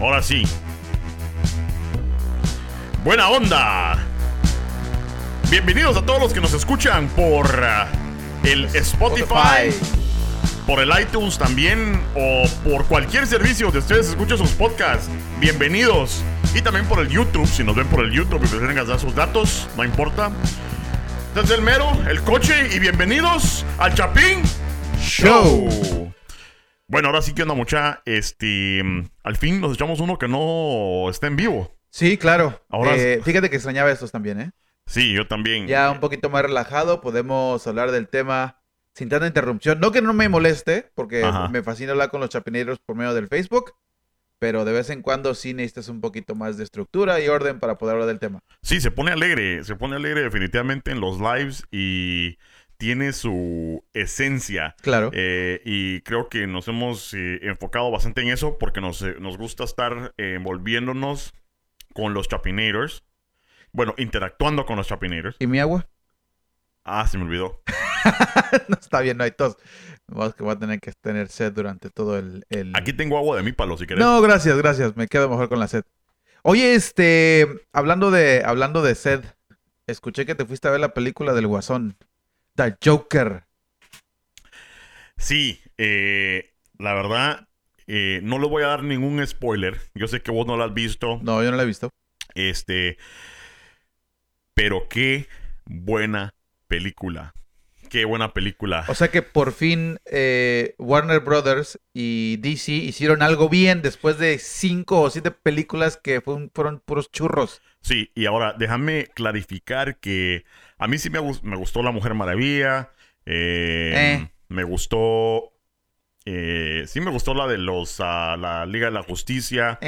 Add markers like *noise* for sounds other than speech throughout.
Ahora sí. Buena onda. Bienvenidos a todos los que nos escuchan por uh, el Spotify, por el iTunes también o por cualquier servicio donde ustedes escuchen sus podcasts. Bienvenidos. Y también por el YouTube, si nos ven por el YouTube y prefieren dar sus datos, no importa. Desde el mero, el coche y bienvenidos al Chapín Show. Bueno, ahora sí que onda mucha, este, al fin nos echamos uno que no está en vivo. Sí, claro. Ahora eh, fíjate que extrañaba estos también, ¿eh? Sí, yo también. Ya un poquito más relajado, podemos hablar del tema sin tanta interrupción. No que no me moleste, porque me fascina hablar con los chapineros por medio del Facebook, pero de vez en cuando sí necesitas un poquito más de estructura y orden para poder hablar del tema. Sí, se pone alegre, se pone alegre definitivamente en los lives y tiene su esencia. Claro. Eh, y creo que nos hemos eh, enfocado bastante en eso porque nos, eh, nos gusta estar envolviéndonos con los chapinators. Bueno, interactuando con los chapinators. ¿Y mi agua? Ah, se me olvidó. *laughs* no está bien, no hay tos. Vamos que voy a tener que tener sed durante todo el, Aquí tengo agua de mi palo, si querés. No, gracias, gracias. Me quedo mejor con la sed. Oye, este, hablando de, hablando de sed, escuché que te fuiste a ver la película del Guasón. The Joker. Sí, eh, la verdad, eh, no le voy a dar ningún spoiler. Yo sé que vos no la has visto. No, yo no la he visto. Este, pero qué buena película. Qué buena película. O sea que por fin eh, Warner Brothers y DC hicieron algo bien después de cinco o siete películas que fueron, fueron puros churros. Sí, y ahora déjame clarificar que a mí sí me, me gustó La Mujer Maravilla. Eh, eh. Me gustó. sí, me gustó la de los. Uh, la Liga de la Justicia.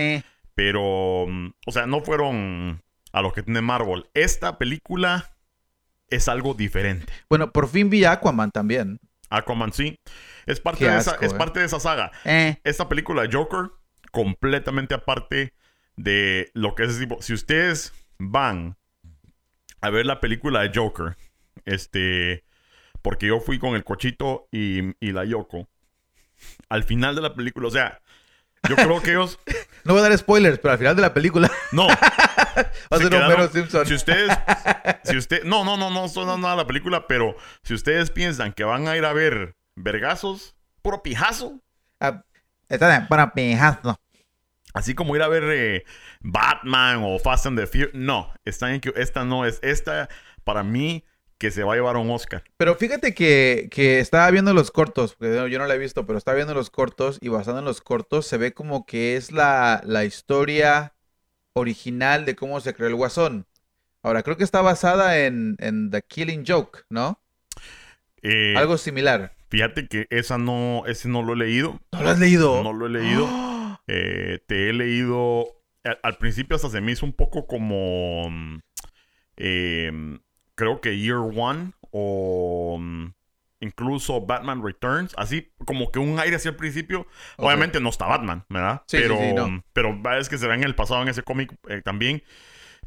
Pero. Mm, o sea, no fueron a lo que tiene Marvel. Esta película es algo diferente. Bueno, por fin vi Aquaman también. Aquaman, sí. Es parte, de, esa, es eh. parte de esa saga. Eh. Esta película Joker, completamente aparte de lo que es ese tipo. Si ustedes van a ver la película de Joker, este. Porque yo fui con el cochito y, y la Yoko. Al final de la película, o sea, yo creo que ellos. *laughs* no voy a dar spoilers, pero al final de la película. No. Va a ser Homero Simpson. Si ustedes. Si usted, no, no, no, no dando nada la película, pero si ustedes piensan que van a ir a ver vergazos, puro pijazo. Uh, está para pijazo. Así como ir a ver eh, Batman o Fast and the Furious. No, esta, esta no es. Esta, para mí, que se va a llevar un Oscar. Pero fíjate que, que estaba viendo los cortos, porque yo no la he visto, pero estaba viendo los cortos y basado en los cortos se ve como que es la, la historia original de cómo se creó el Guasón. Ahora, creo que está basada en, en The Killing Joke, ¿no? Eh, Algo similar. Fíjate que esa no, ese no lo he leído. ¿No lo has leído? No lo he leído. *gasps* Eh, te he leído. Al, principio hasta se me hizo un poco como. Mm, eh, creo que Year One o mm, incluso Batman Returns, así como que un aire hacia el principio. Obviamente no está Batman, ¿verdad? Sí, pero, sí, no. pero es que se ve en el pasado en ese cómic eh, también.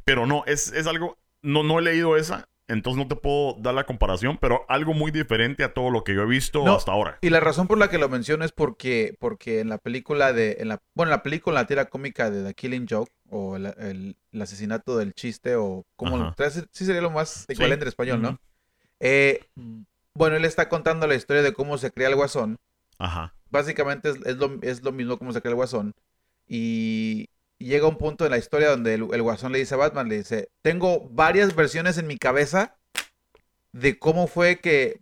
Pero no, es, es algo, no, no he leído esa, entonces no te puedo dar la comparación, pero algo muy diferente a todo lo que yo he visto hasta ahora. Y la razón por la que lo menciono es porque, porque en la película de, en la, bueno, en la película, la tira cómica de The Killing Joke, o el, asesinato del chiste, o como, sí sería lo más equivalente en español, ¿no? Eh, bueno, él está contando la historia de cómo se crea el guasón. Ajá. Básicamente es, lo, es lo mismo cómo se crea el guasón. Y, llega un punto en la historia donde el, guasón le dice a Batman, le dice, tengo varias versiones en mi cabeza de cómo fue que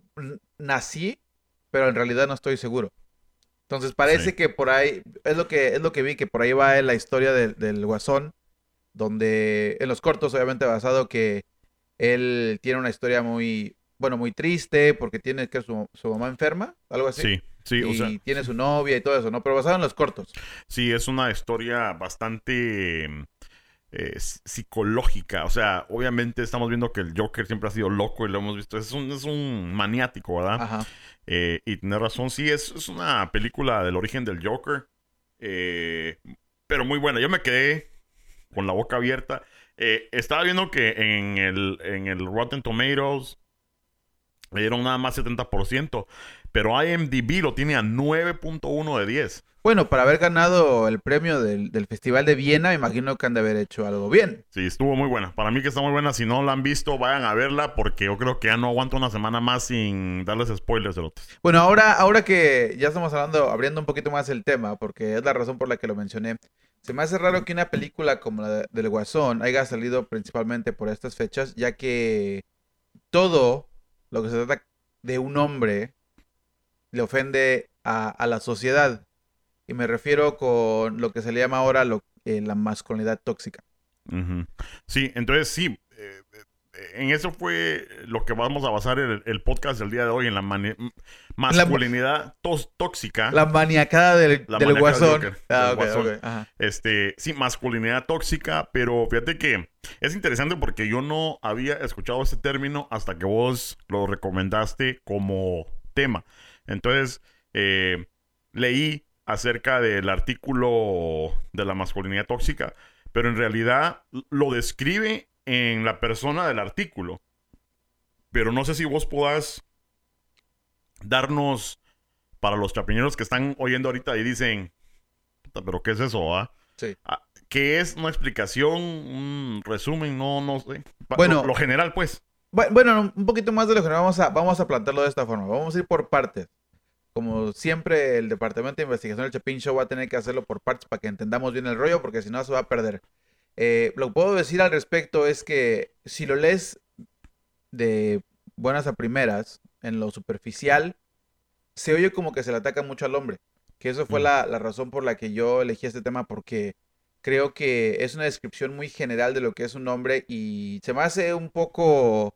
nací, pero en realidad no estoy seguro. Entonces parece que por ahí, es lo que, es lo que vi, que por ahí va la historia del guasón, donde en los cortos obviamente basado que él tiene una historia muy, bueno, muy triste porque tiene que su, su mamá enferma, algo así. Sí. Sí, y o sea, tiene su novia y todo eso, ¿no? Pero basado en los cortos. Sí, es una historia bastante eh, psicológica. O sea, obviamente estamos viendo que el Joker siempre ha sido loco y lo hemos visto. Es un, es un maniático, ¿verdad? Ajá. Eh, y tiene razón, sí, es, es, una película del origen del Joker. Eh, pero muy buena. Yo me quedé con la boca abierta. estaba viendo que en el, en el Rotten Tomatoes Le dieron nada más 70%. Pero IMDb lo tiene a 9.1 de 10. Bueno, para haber ganado el premio del, del, Festival de Viena, me imagino que han de haber hecho algo bien. Sí, estuvo muy buena. Para mí que está muy buena. Si no la han visto, vayan a verla porque yo creo que ya no aguanto una semana más sin darles spoilers de otros. Bueno, ahora, ahora que ya estamos hablando, abriendo un poquito más el tema, porque es la razón por la que lo mencioné. Se me hace raro que una película como la del Guasón haya salido principalmente por estas fechas, ya que todo lo que se trata de un hombre le ofende a, la sociedad. Y me refiero con lo que se le llama ahora lo, eh, la masculinidad tóxica. Sí, entonces sí, eh, en eso fue lo que vamos a basar el, el podcast del día de hoy, en la masculinidad tóxica. La maniacada del, del guasón. Ah, guasón. Este, sí, masculinidad tóxica, pero fíjate que es interesante porque yo no había escuchado este término hasta que vos lo recomendaste como tema. Entonces, eh, leí acerca del artículo de la masculinidad tóxica, pero en realidad lo describe en la persona del artículo. Pero no sé si vos podás darnos para los chapiñeros que están oyendo ahorita y dicen, pero ¿qué es eso? Ah? Sí. ¿Qué es una explicación, un resumen? No, no sé. Bueno, lo, general, pues. Bueno, un poquito más de lo general. Vamos a, vamos a plantearlo de esta forma. Vamos a ir por partes como siempre, el Departamento de Investigación del Chapin Show va a tener que hacerlo por partes para que entendamos bien el rollo, porque si no se va a perder. Eh, lo que puedo decir al respecto es que si lo lees de buenas a primeras, en lo superficial, se oye como que se le ataca mucho al hombre. Que eso fue mm. la, la razón por la que yo elegí este tema, porque creo que es una descripción muy general de lo que es un hombre y se me hace un poco,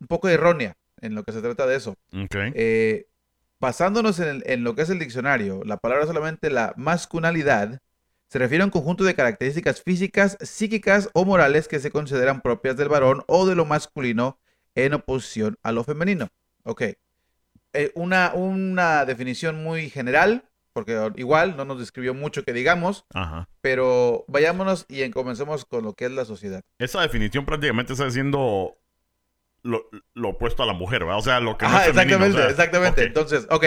un poco errónea en lo que se trata de eso. Okay. Eh, basándonos en, lo que es el diccionario, la palabra solamente la masculinidad se refiere a un conjunto de características físicas, psíquicas o morales que se consideran propias del varón o de lo masculino en oposición a lo femenino. Ok. Eh, una, una definición muy general, porque igual no nos describió mucho que digamos, pero vayámonos y comencemos con lo que es la sociedad. Esa definición prácticamente está diciendo lo, opuesto a la mujer, ¿verdad? O sea, lo que no es exactamente, exactamente. Entonces, ok,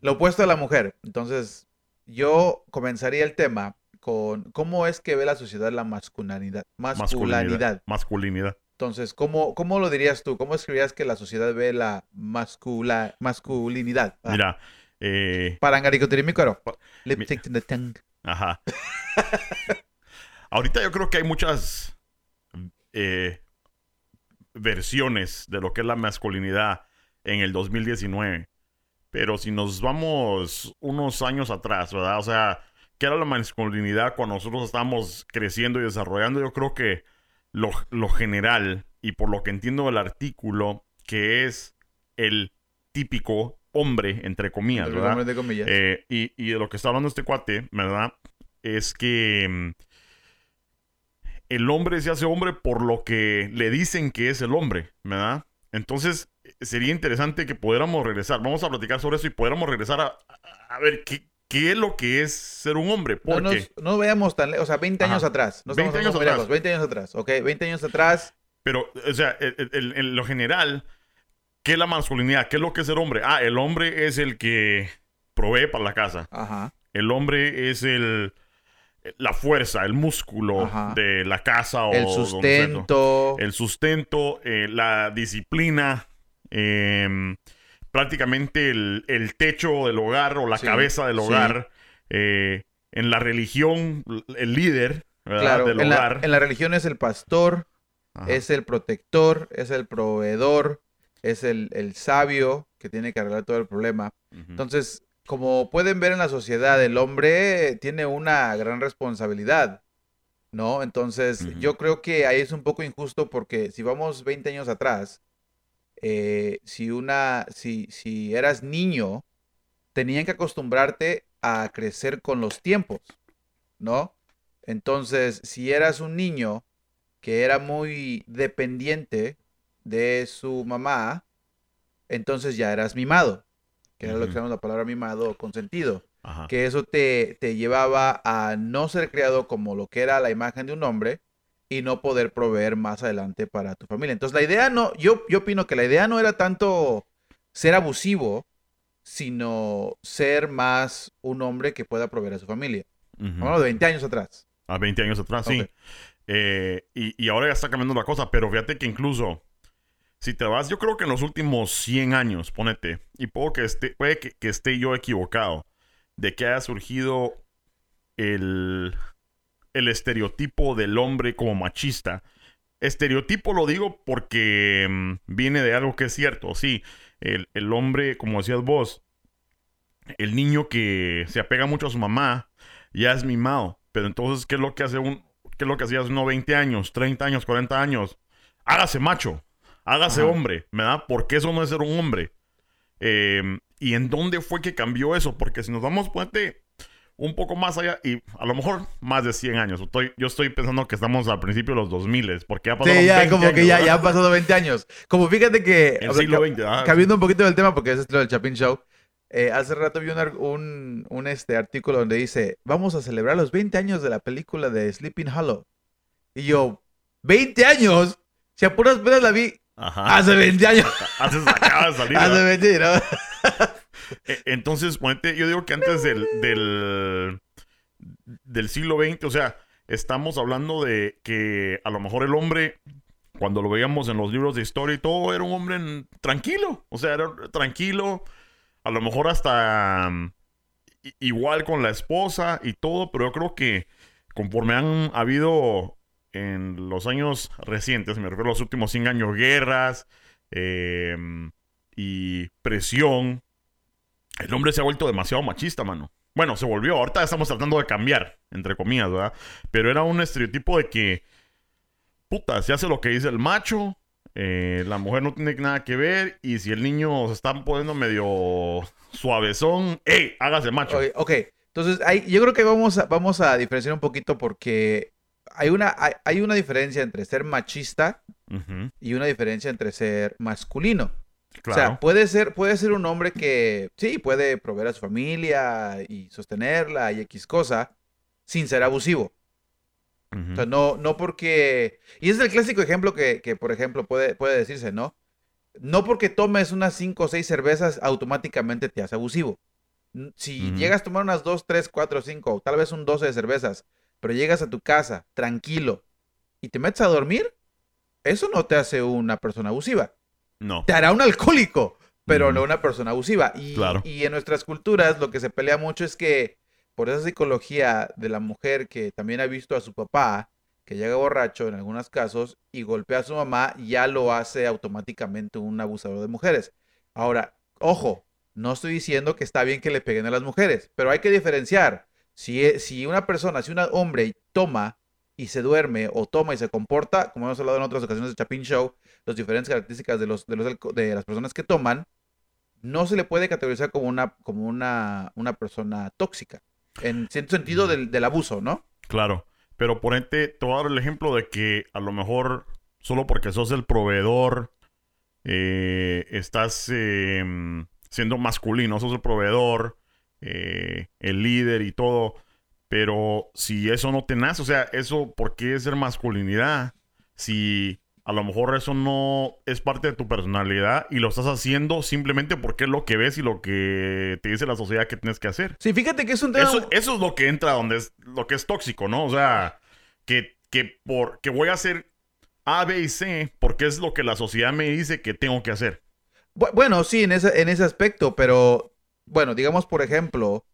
lo opuesto a la mujer. Entonces, yo comenzaría el tema con cómo es que ve la sociedad la masculinidad. Masculinidad. Masculinidad. Entonces, ¿cómo, ¿cómo lo dirías tú? ¿Cómo escribirías que la sociedad ve la mascula, masculinidad? Ah. Mira, eh... Lip sync the tongue. Ajá. *laughs* Ahorita yo creo que hay muchas eh, versiones de lo que es la masculinidad en el 2019. Pero si nos vamos unos años atrás, ¿verdad? O sea, ¿qué era la masculinidad cuando nosotros estábamos creciendo y desarrollando? Yo creo que lo, general, y por lo que entiendo del artículo, que es el típico hombre, entre comillas, ¿verdad? Eh, y, y, de lo que está hablando este cuate, ¿verdad? Es que mm, el hombre se hace hombre por lo que le dicen que es el hombre, ¿verdad? Entonces, sería interesante que pudiéramos regresar. Vamos a platicar sobre eso y pudiéramos regresar a, ver qué, qué es lo que es ser un hombre. Porque... No, no veamos tan lejos, o sea, 20 años atrás. 20 años atrás. 20 años atrás, ok, 20 años atrás. Pero, o sea, en lo general, ¿qué es la masculinidad? ¿Qué es lo que es ser hombre? Ah, el hombre es el que provee para la casa. Ajá. El hombre es el la fuerza, el músculo de la casa o el sustento, el sustento, eh, la disciplina, em, prácticamente el, techo del hogar o la cabeza del hogar. Eh, en la religión, el líder del en hogar. La, en la religión es el pastor, es el protector, es el proveedor, es el, el, sabio que tiene que arreglar todo el problema. Entonces, como pueden ver en la sociedad, el hombre tiene una gran responsabilidad, ¿no? Entonces, yo creo que ahí es un poco injusto porque si vamos 20 años atrás, eh, si una, si, si eras niño, tenían que acostumbrarte a crecer con los tiempos, ¿no? Entonces, si eras un niño que era muy dependiente de su mamá, entonces ya eras mimado que era lo que llamamos la palabra mimado o consentido. Que eso te, te, llevaba a no ser creado como lo que era la imagen de un hombre, y no poder proveer más adelante para tu familia. Entonces la idea no, yo, yo opino que la idea no era tanto ser abusivo, sino ser más un hombre que pueda proveer a su familia. Bueno, de 20 años atrás. A 20 años atrás, sí. Eh, y, ahora ya está cambiando la cosa, pero fíjate que incluso si te vas, yo creo que en los últimos 100 años, ponete, y puedo que esté, puede que, que esté yo equivocado, de que haya surgido el, el estereotipo del hombre como machista. Estereotipo lo digo porque mm, viene de algo que es cierto, sí. El, el, hombre, como decías vos, el niño que se apega mucho a su mamá, ya es mimado. Pero entonces, ¿qué es lo que hace un, qué es lo que hacía hace unos 20 años, 30 años, 40 años? Hágase macho, hágase hombre, ¿verdad? Porque eso no es ser un hombre. Em, ¿Y en dónde fue que cambió eso? Porque si nos vamos, ponte un poco más allá y a lo mejor más de 100 años. Estoy, yo estoy pensando que estamos al principio de los 2000 porque ya pasado sí, ya, como que ya, ya, han pasado 20 años. Como fíjate que... El siglo XX. Ah, cambiando un poquito del tema porque es lo del Chapin Show. Eh, hace rato vi un, un, este, artículo donde dice, vamos a celebrar los 20 años de la película de Sleeping Hollow. Y yo, ¿20 años? Si a puras penas la vi hace 20 años. Hace, acaba de salir. *laughs* hace 20, ¿no? E, entonces, yo digo que antes del, del, del siglo XX, o sea, estamos hablando de que a lo mejor el hombre cuando lo veíamos en los libros de historia y todo, era un hombre tranquilo. O sea, era tranquilo, a lo mejor hasta mm, igual con la esposa y todo, pero yo creo que conforme han habido en los años recientes, me refiero a los últimos 100 años, guerras em, y presión, el hombre se ha vuelto demasiado machista, mano. Bueno, se volvió, ahorita estamos tratando de cambiar, entre comillas, ¿verdad? Pero era un estereotipo de que, puta, se hace lo que dice el macho, eh, la mujer no tiene nada que ver y si el niño se está poniendo medio suavezón, ¡ey! Hágase macho. Ok, entonces yo creo que vamos a, vamos a diferenciar un poquito porque hay una, hay, una diferencia entre ser machista y una diferencia entre ser masculino. O sea, puede ser, puede ser un hombre que sí, puede proveer a su familia y sostenerla y X cosa sin ser abusivo. O sea, no, no porque... Y es el clásico ejemplo que, por ejemplo, puede, puede decirse, ¿no? No porque tomes unas 5 o 6 cervezas, automáticamente te hace abusivo. Si llegas a tomar unas 2, 3, 4, 5, tal vez un 12 de cervezas, pero llegas a tu casa tranquilo y te metes a dormir, eso no te hace una persona abusiva. No. Te hará un alcohólico, pero no una persona abusiva. Y, y en nuestras culturas lo que se pelea mucho es que por esa psicología de la mujer que también ha visto a su papá, que llega borracho en algunos casos y golpea a su mamá, ya lo hace automáticamente un abusador de mujeres. Ahora, ojo, no estoy diciendo que está bien que le peguen a las mujeres, pero hay que diferenciar. Si, e, si una persona, si un hombre toma y se duerme o toma y se comporta, como hemos hablado en otras ocasiones de Chapin Show, las diferentes características de, los, de, los, de las personas que toman, no se le puede categorizar como una, como una, una persona tóxica en cierto sentido del, abuso, ¿no? Claro, pero ponente, te voy a dar el ejemplo de que a lo mejor solo porque sos el proveedor, eh, estás em, siendo masculino, sos el proveedor, eh, el líder y todo, pero si eso no te nace, o sea, eso, ¿por qué es ser masculinidad? Si a lo mejor eso no es parte de tu personalidad y lo estás haciendo simplemente porque es lo que ves y lo que te dice la sociedad que tienes que hacer. Sí, fíjate que es un tema... Eso, eso es lo que entra donde es lo que es tóxico, ¿no? O sea, que, que, por, que voy a hacer A, B y C porque es lo que la sociedad me dice que tengo que hacer. Bueno, sí, en ese, en ese aspecto, pero bueno, digamos por ejemplo,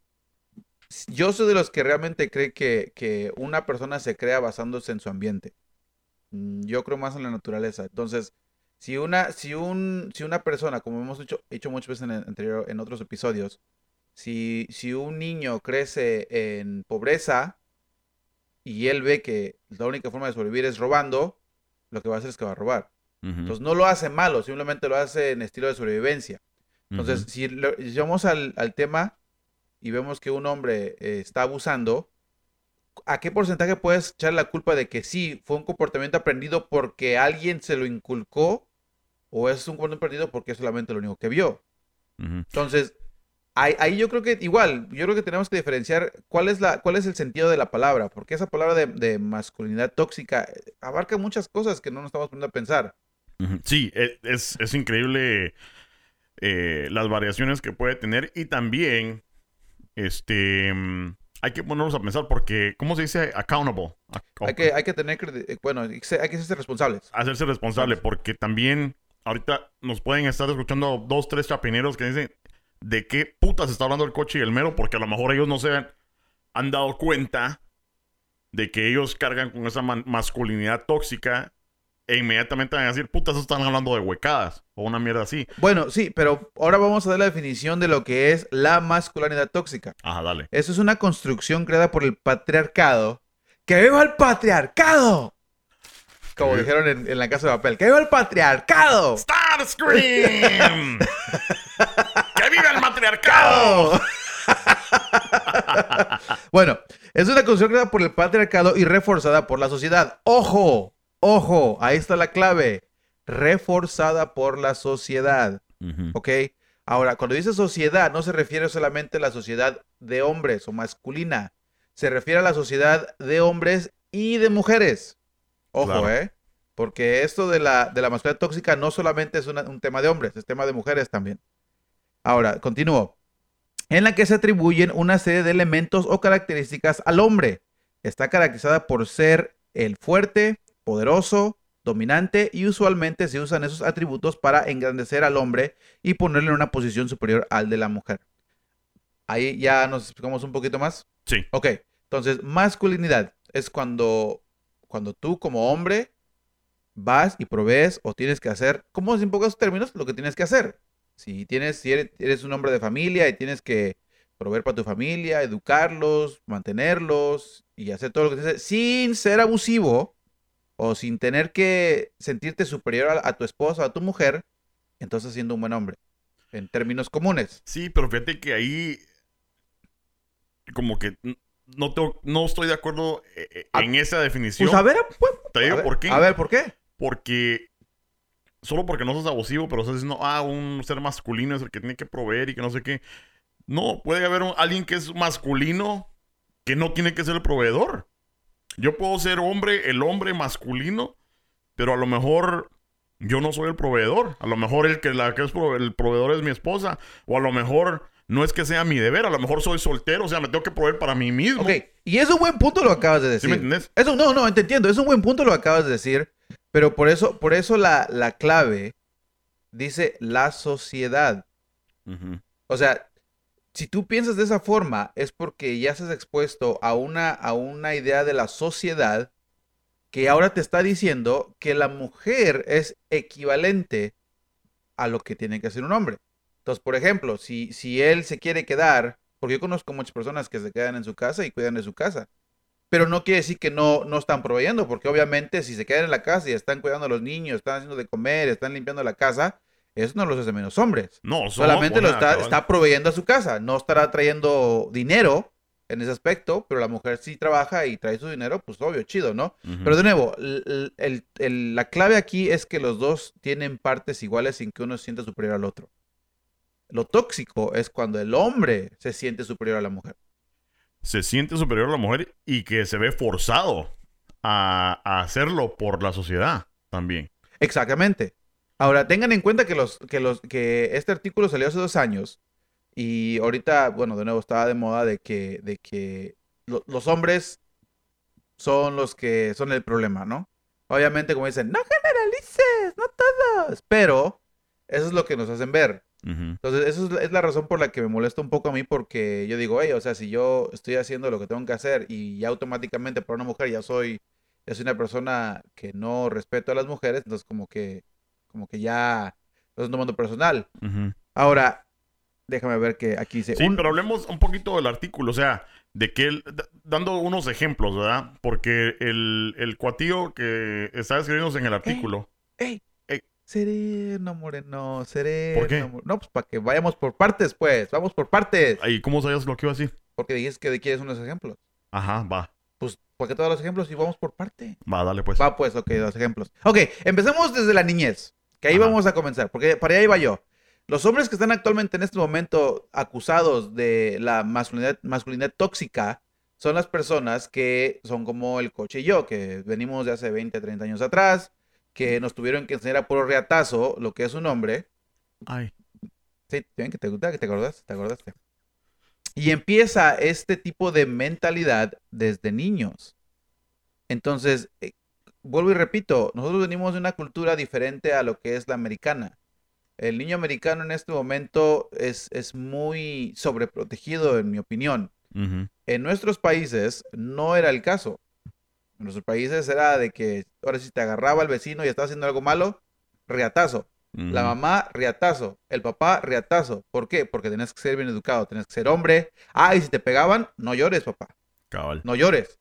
yo soy de los que realmente cree que, que una persona se crea basándose en su ambiente. Mm, yo creo más en la naturaleza. Entonces, si una, si un, si una persona, como hemos hecho, hecho muchas veces en, anterior, en otros episodios, si, si un niño crece en pobreza y él ve que la única forma de sobrevivir es robando, lo que va a hacer es que va a robar. Entonces no lo hace malo, simplemente lo hace en estilo de sobrevivencia. Entonces, si llegamos al, al, tema y vemos que un hombre eh, está abusando, ¿a qué porcentaje puedes echar la culpa de que sí, fue un comportamiento aprendido porque alguien se lo inculcó? ¿O es un comportamiento aprendido porque es solamente lo único que vio? Entonces, ahí, ahí yo creo que igual, yo creo que tenemos que diferenciar cuál es, la, cuál es el sentido de la palabra, porque esa palabra de, de masculinidad tóxica eh, abarca muchas cosas que no nos estamos poniendo a pensar. Sí, e- es, es increíble eh, las variaciones que puede tener y también este mm, hay que ponernos a pensar porque ¿cómo se dice accountable? Ac- Hay que, hay que tener, eh, bueno, hay que ser responsables. hacerse responsable porque también ahorita nos pueden estar escuchando dos, tres chapineros que dicen de qué putas está hablando el coche y el mero porque a lo mejor ellos no se han, han dado cuenta de que ellos cargan con esa masculinidad tóxica e inmediatamente van a decir putas están hablando de huecadas o una mierda así. Bueno, sí, pero ahora vamos a dar la definición de lo que es la masculinidad tóxica. Ajá, dale. Eso es una construcción creada por el patriarcado. ¡Que viva el patriarcado! Como dijeron en, en la casa de papel. ¡Que viva el patriarcado! Starscream. *laughs* ¡Que viva el matriarcado! *laughs* bueno, es una construcción creada por el patriarcado y reforzada por la sociedad. ¡Ojo! ¡Ojo! Ahí está la clave. Reforzada por la sociedad. ¿Ok? Ahora, cuando dice sociedad, no se refiere solamente a la sociedad de hombres o masculina. Se refiere a la sociedad de hombres y de mujeres. Ojo, Claro. ¿eh? Porque esto de la, de la masculinidad tóxica no solamente es una- un tema de hombres, es tema de mujeres también. Ahora, continúo. En la que se atribuyen una serie de elementos o características al hombre. Está caracterizada por ser el fuerte, poderoso, dominante y usualmente se usan esos atributos para engrandecer al hombre y ponerle en una posición superior al de la mujer. Ahí ya nos explicamos un poquito más. Sí. Ok, entonces masculinidad es cuando, cuando tú como hombre vas y provees o tienes que hacer, como en pocos términos, lo que tienes que hacer. Si tienes, si eres, eres un hombre de familia y tienes que proveer para tu familia, educarlos, mantenerlos y hacer todo lo que que hacer sin ser abusivo o sin tener que sentirte superior a, a tu esposa o a tu mujer, entonces siendo un buen hombre. En términos comunes. Sí, pero fíjate que ahí como que no, tengo- no estoy de acuerdo eh, eh, Ah, en esa definición. Pues a ver, pues, Te digo ver, por qué. A ver, ¿por qué? Porque solo porque no sos abusivo, pero estás diciendo, ah, un ser masculino es el que tiene que proveer y que no sé qué. No, puede haber un- alguien que es masculino que no tiene que ser el proveedor. Yo puedo ser hombre, el hombre masculino, pero a lo mejor yo no soy el proveedor. A lo mejor el que, la que es prove- el proveedor es mi esposa. O a lo mejor no es que sea mi deber. A lo mejor soy soltero. O sea, me tengo que proveer para mí mismo. Ok, y es un buen punto lo acabas de ¿Sí decir. me entiendes? Eso, no, no, te entiendo. Es un buen punto lo acabas de decir. Pero por eso, por eso la, la clave dice la sociedad. O sea, si tú piensas de esa forma, es porque ya estás expuesto a una, a una idea de la sociedad que ahora te está diciendo que la mujer es equivalente a lo que tiene que hacer un hombre. Entonces, por ejemplo, si, si él se quiere quedar, porque yo conozco muchas personas que se quedan en su casa y cuidan de su casa, pero no quiere decir que no, no están proveyendo, porque obviamente si se quedan en la casa y están cuidando a los niños, están haciendo de comer, están limpiando la casa, eso no los hace menos hombres. No, Solamente lo está, proveyendo a su casa. No estará trayendo dinero en ese aspecto, pero la mujer sí trabaja y trae su dinero, pues obvio, chido, ¿no? Pero de nuevo, el- el- el- la clave aquí es que los dos tienen partes iguales sin que uno se sienta superior al otro. Lo tóxico es cuando el hombre se siente superior a la mujer. se siente superior a la mujer y que se ve forzado a, a hacerlo por la sociedad también. Exactamente. Ahora, tengan en cuenta que, los, que, los, que este artículo salió hace dos años y ahorita, bueno, de nuevo estaba de moda de que, de que lo- los hombres son los que son el problema, ¿no? Obviamente, como dicen, no generalices, no todos, pero eso es lo que nos hacen ver. Entonces, eso es, es la razón por la que me molesta un poco a mí, porque yo digo, hey, o sea, si yo estoy haciendo lo que tengo que hacer y ya automáticamente para una mujer ya soy, ya soy una persona que no respeto a las mujeres, entonces como que, como que ya lo estoy tomando personal. Ahora, déjame ver que aquí dice. Sí, un- pero hablemos un poquito del artículo, o sea, de que él, dando unos ejemplos, ¿verdad? Porque el, el cuatillo que está escribiéndose en el artículo, ¡Ey! Ey. Sereno, moreno, sereno. ¿Por qué? No, pues para que vayamos por partes, pues. Vamos por partes. ¿y cómo sabías lo que iba a decir? Porque dijiste que quieres unos ejemplos. Ajá, va, Pues, ¿por qué todos los ejemplos y vamos por parte? va, dale pues. Va, pues, ok, los ejemplos. Ok, empecemos desde la niñez. Que ahí Ajá. vamos a comenzar, porque para allá iba yo. Los hombres que están actualmente en este momento acusados de la masculinidad, masculinidad tóxica son las personas que son como el coche y yo, que venimos de hace 20, 30 años atrás, que nos tuvieron que enseñar a puro reatazo lo que es un hombre. Ay. Sí, bien que te gusta, que te acordaste, te acordaste. Y empieza este tipo de mentalidad desde niños. Entonces, eh, vuelvo y repito, nosotros venimos de una cultura diferente a lo que es la americana. El niño americano en este momento es, es muy sobreprotegido, en mi opinión. En nuestros países no era el caso. En nuestros países era de que ahora si te agarraba el vecino y estaba haciendo algo malo, riatazo. La mamá, riatazo. El papá, riatazo. ¿Por qué? Porque tenías que ser bien educado, tenías que ser hombre. Ah, y si te pegaban, no llores, papá. Cabal. No llores.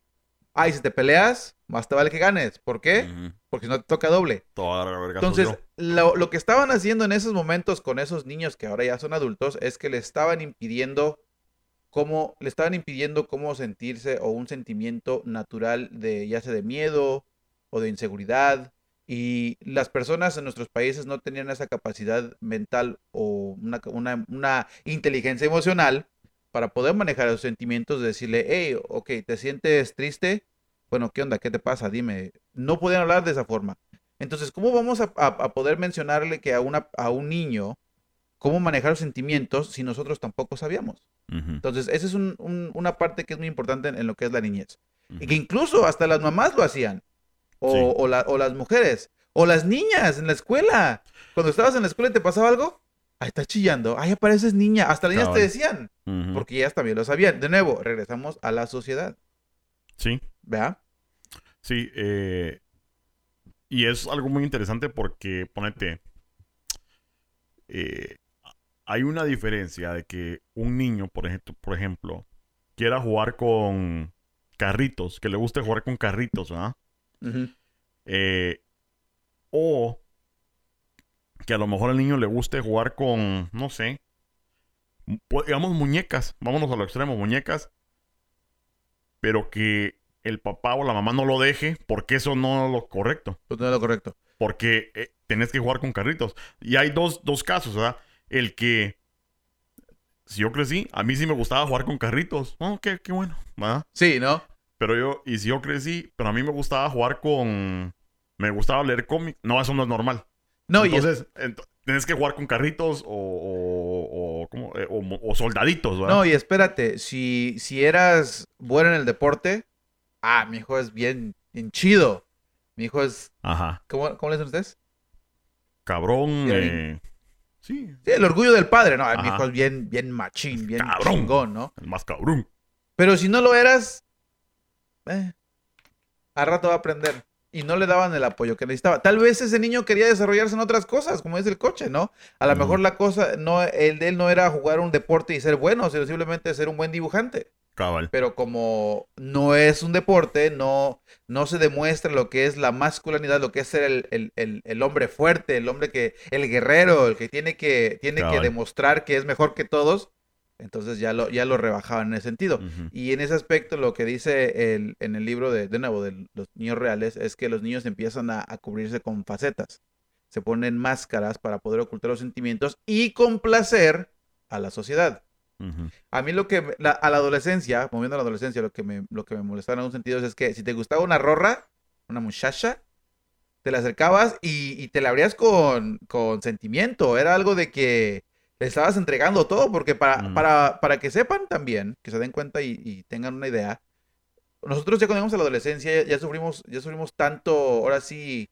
Ah, y si te peleas, más te vale que ganes. ¿Por qué? Porque si no te toca doble. Toda la verga Entonces, lo, lo que estaban haciendo en esos momentos con esos niños que ahora ya son adultos es que le estaban impidiendo cómo, le estaban impidiendo cómo sentirse o un sentimiento natural de ya sea de miedo o de inseguridad. Y las personas en nuestros países no tenían esa capacidad mental o una, una- una inteligencia emocional para poder manejar esos sentimientos, de decirle, hey, ok, ¿te sientes triste? Bueno, ¿qué onda? ¿Qué te pasa? Dime. No podían hablar de esa forma. Entonces, ¿cómo vamos a, a- a poder mencionarle que a, una, a un niño cómo manejar los sentimientos si nosotros tampoco sabíamos? Entonces, esa es un- un- una parte que es muy importante en, en lo que es la niñez. Y que incluso hasta las mamás lo hacían. O, Sí. o la- o las mujeres. O las niñas en la escuela. Cuando estabas en la escuela y te pasaba algo, ahí estás chillando. Ay, apareces niña. Hasta las niñas te decían. Ujú. Porque ellas también lo sabían. De nuevo, regresamos a la sociedad. Sí. ¿Vea? Sí, eh, y es algo muy interesante porque, ponete, eh, hay una diferencia de que un niño, por ejemplo, por ejemplo, quiera jugar con carritos, que le guste jugar con carritos, ¿verdad? Eh, o que a lo mejor al niño le guste jugar con, no sé, digamos muñecas, vámonos a lo extremo, muñecas, pero que el papá o la mamá no lo deje, porque eso no es lo correcto. Pues no es lo correcto. Porque eh, tenés que jugar con carritos. Y hay dos, dos casos, ¿verdad? El que, si yo crecí, a mí sí me gustaba jugar con carritos. Oh, qué, qué bueno, ¿verdad? Sí, ¿no? Pero yo, y si yo crecí, pero a mí me gustaba jugar con... Me gustaba leer cómics. No, eso no es normal. No, y es- Entonces, ent- tienes que jugar con carritos o... o, o, ¿cómo? Eh, o o soldaditos, ¿verdad? No, y espérate, si, si eras bueno en el deporte, ah, mi hijo es bien, bien chido. Mi hijo es, Ajá. ¿cómo, cómo le dicen ustedes? Cabrón. Bien. eh, Sí, Sí, el orgullo del padre, ¿no? Mi hijo es bien, bien machín, bien Cabrón. chingón, ¿no? el más cabrón. Pero si no lo eras, eh, al rato va a aprender. Y no le daban el apoyo que necesitaba. Tal vez ese niño quería desarrollarse en otras cosas, como es el coche, ¿no? A lo mejor la cosa, no, el de él no era jugar un deporte y ser bueno, sino simplemente ser un buen dibujante. Cabal. pero como no es un deporte, no, no se demuestra lo que es la masculinidad, lo que es ser el, el- el- el hombre fuerte, el hombre que, el guerrero, el que tiene que, tiene que demostrar que es mejor que todos, entonces ya lo, ya lo rebajaban en ese sentido. Y en ese aspecto lo que dice el, en el libro de, de nuevo de los niños reales es que los niños empiezan a, a cubrirse con facetas, se ponen máscaras para poder ocultar los sentimientos y complacer a la sociedad. A mí lo que, la- a la adolescencia, moviendo a la adolescencia, lo que me, lo que me molestaba en algún sentido es que si te gustaba una rorra, una muchacha, te la acercabas y, y te la abrías con, con sentimiento. Era algo de que le estabas entregando todo, porque para, Mm. para, para que sepan también, que se den cuenta y, y tengan una idea, nosotros ya cuando llegamos a la adolescencia ya, sufrimos, ya sufrimos tanto, ahora sí,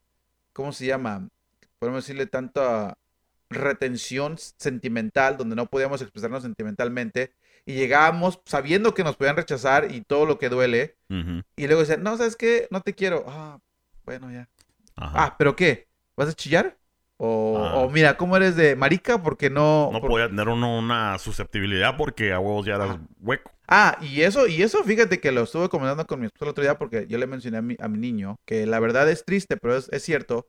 ¿cómo se llama? Podemos decirle tanta retención sentimental, donde no podíamos expresarnos sentimentalmente, y llegábamos sabiendo que nos podían rechazar y todo lo que duele, y luego decían, no, ¿sabes qué? No te quiero. Ah, bueno, ya. Ajá. Ah, ¿pero qué? ¿Vas a chillar? O, Ah. o mira, ¿cómo eres de marica? Porque no... no por- podía tener uno una susceptibilidad porque a huevos ya eras hueco. Ah, y eso, y eso, fíjate que lo estuve comentando con mi esposa el otro día porque yo le mencioné a mi, a mi niño que la verdad es triste, pero es, es cierto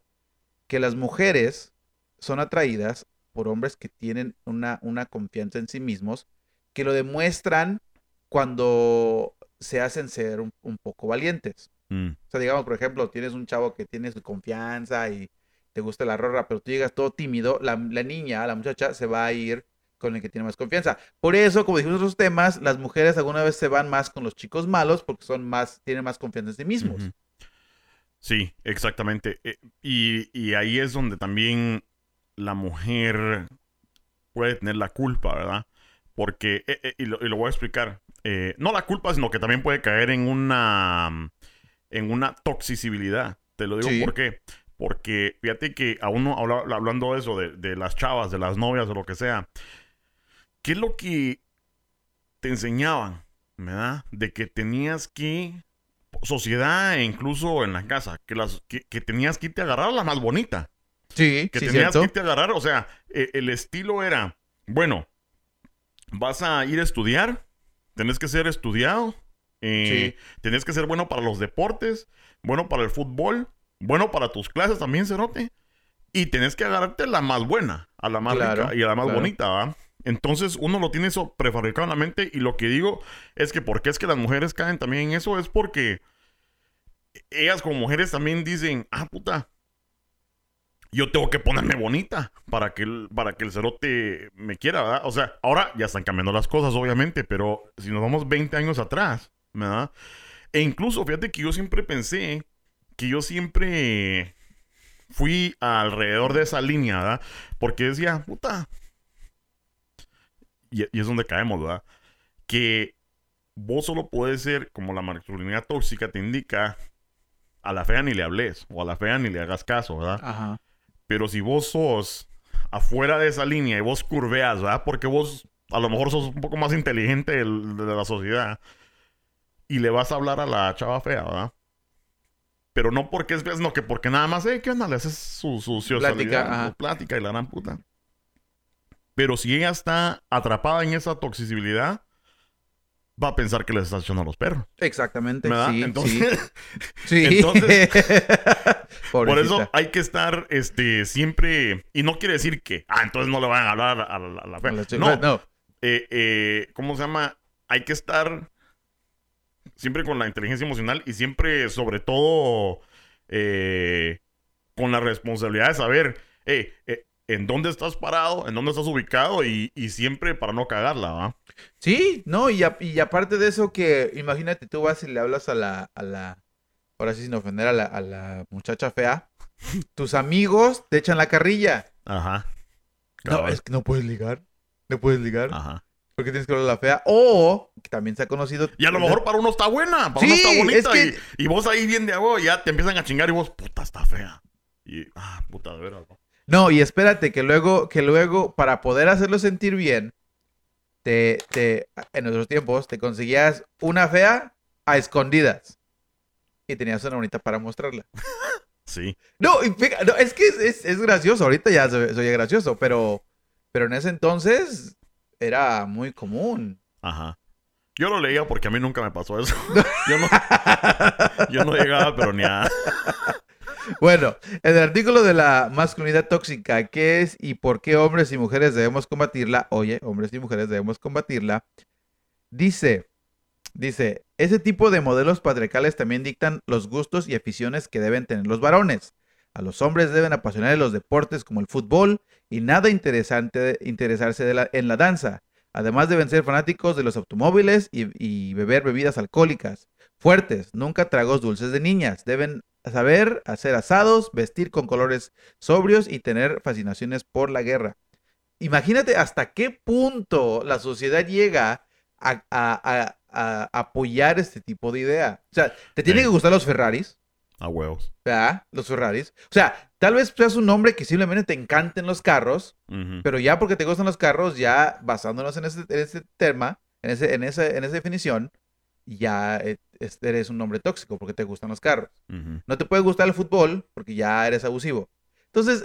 que las mujeres son atraídas por hombres que tienen una, una confianza en sí mismos, que lo demuestran cuando se hacen ser un, un poco valientes. Mm. O sea, digamos, por ejemplo, tienes un chavo que tiene su confianza y te gusta la rorra, pero tú llegas todo tímido, la, la niña, la muchacha, se va a ir con el que tiene más confianza. Por eso, como dijimos en otros temas, las mujeres alguna vez se van más con los chicos malos porque son más, tienen más confianza en sí mismos. Sí, exactamente. Eh, Y, y ahí es donde también la mujer puede tener la culpa, ¿verdad? Porque, eh, eh, y, lo, y lo voy a explicar, eh, no la culpa, sino que también puede caer en una, en una toxicibilidad. Te lo digo Sí. por qué. Porque fíjate que a uno, habla- hablando de eso, de, de las chavas, de las novias, de lo que sea, ¿qué es lo que te enseñaban, verdad? De que tenías que sociedad e incluso en la casa, que, las, que, que tenías que irte a agarrar a la más bonita. Sí, Que sí, tenías cierto. que irte a agarrar, o sea, eh, el estilo era, bueno, vas a ir a estudiar, tenés que ser estudiado, eh, tenés que ser bueno para los deportes, bueno para el fútbol, bueno para tus clases también, Cerote, y tenés que agarrarte la más buena, a la más Claro, rica y a la más claro. bonita, ¿va? Entonces uno lo tiene eso prefabricado en la mente y lo que digo es que por qué es que las mujeres caen también en eso es porque ellas como mujeres también dicen, ah, puta, yo tengo que ponerme bonita para que el, para que el cerote me quiera, ¿verdad? O sea, ahora ya están cambiando las cosas, obviamente, pero si nos vamos 20 años atrás, ¿verdad? E incluso, fíjate que yo siempre pensé que yo siempre fui alrededor de esa línea, ¿verdad? Porque decía, puta. Y, y es donde caemos, ¿verdad? Que vos solo puedes ser, como la masculinidad tóxica te indica, a la fea ni le hables, o a la fea ni le hagas caso, ¿verdad? Ajá. Pero si vos sos afuera de esa línea y vos curveas, ¿verdad? Porque vos a lo mejor sos un poco más inteligente de la sociedad y le vas a hablar a la chava fea, ¿verdad? Pero no porque es fea, sino que porque nada más, eh, ¿qué onda? Le haces su, su socialidad, Plática, su plática y la gran puta. Pero si ella está atrapada en esa toxicidad, va a pensar que le estás echando a los perros. Exactamente. ¿Verdad? Sí, Entonces, sí. sí. *laughs* entonces- *laughs* Por eso hay que estar este, siempre. Y no quiere decir que, ah, entonces no le van a hablar a la, a la fea. A la chica- No, no. eh, eh, ¿cómo se llama? Hay que estar siempre con la inteligencia emocional y siempre, sobre todo, eh, con la responsabilidad de saber en dónde estás parado, en dónde estás ubicado y, y siempre para no cagarla, ¿va? Sí, no, y, a- y aparte de eso que, imagínate, tú vas y le hablas a la, a la, ahora sí sin ofender a la, a la muchacha fea, tus amigos te echan la carrilla. Ajá. No, es que no puedes ligar, no puedes ligar, Ajá. porque tienes que hablar a la fea, o, que también se ha conocido. Y a lo mejor para uno está buena, para Sí, uno está bonita. es que- y, y vos ahí bien de agua, ya te empiezan a chingar y vos, puta, está fea. Y, ah, puta, de veras. No, y espérate, que luego, que luego, para poder hacerlo sentir bien, te, te, en nuestros tiempos, te conseguías una fea a escondidas. Y tenías una bonita para mostrarla. *laughs* Sí. No, y fija- no, es que es, es- es gracioso, ahorita ya soy, soy gracioso, pero, pero en ese entonces era muy común. Ajá. Yo lo leía porque a mí nunca me pasó eso. *laughs* yo, no, yo no llegaba, pero ni a. Bueno, en el artículo de la masculinidad tóxica, ¿qué es y por qué hombres y mujeres debemos combatirla? Oye, hombres y mujeres debemos combatirla. Dice, dice, ese tipo de modelos patriarcales también dictan los gustos y aficiones que deben tener los varones. A los hombres deben apasionar los deportes como el fútbol y nada interesante interesarse en la danza. Además deben ser fanáticos de los automóviles y beber bebidas alcohólicas. Fuertes, nunca tragos dulces de niñas. Deben saber hacer asados, vestir con colores sobrios y tener fascinaciones por la guerra. Imagínate hasta qué punto la sociedad llega a, a- a- a apoyar este tipo de idea. O sea, te tienen Sí. que gustar los Ferraris, A huevos. ¿verdad? Los Ferraris. O sea, tal vez seas un hombre que simplemente te encanten los carros, pero ya porque te gustan los carros, ya basándonos en ese, en ese tema, en, ese, en, esa, en esa definición, ya eh, es- eres un hombre tóxico porque te gustan los carros. No te puede gustar el fútbol porque ya eres abusivo. Entonces,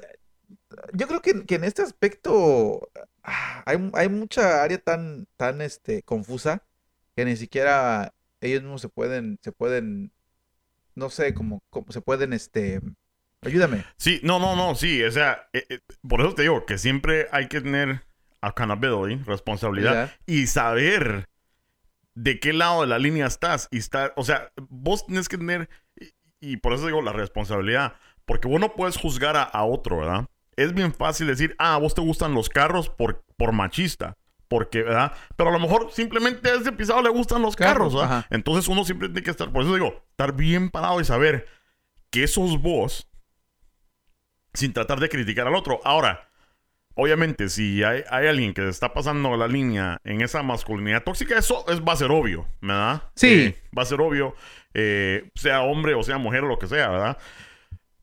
yo creo que, que en este aspecto ah, hay, hay mucha área tan, tan este, confusa que ni siquiera ellos mismos se pueden, se pueden, no sé, como, como se pueden, este, ayúdame. Sí, no, no, no, sí. O sea, eh, eh, por eso te digo que siempre hay que tener accountability, responsabilidad y saber de qué lado de la línea estás y estar, o sea, vos tienes que tener y, y por eso digo la responsabilidad, Porque vos no puedes juzgar a, a otro, ¿verdad? Es bien fácil decir, ah, a vos te gustan los carros por, por machista. Porque, ¿verdad? Pero a lo mejor simplemente a ese pisado le gustan los carros, Carros, ¿verdad? ajá. Entonces uno siempre tiene que estar, por eso digo, estar bien parado y saber que sos vos sin tratar de criticar al otro. Ahora, obviamente, si hay, hay alguien que está pasando la línea en esa masculinidad tóxica, eso es, va a ser obvio, ¿verdad? Sí. Eh, va a ser obvio, eh, sea hombre o sea mujer o lo que sea, ¿verdad?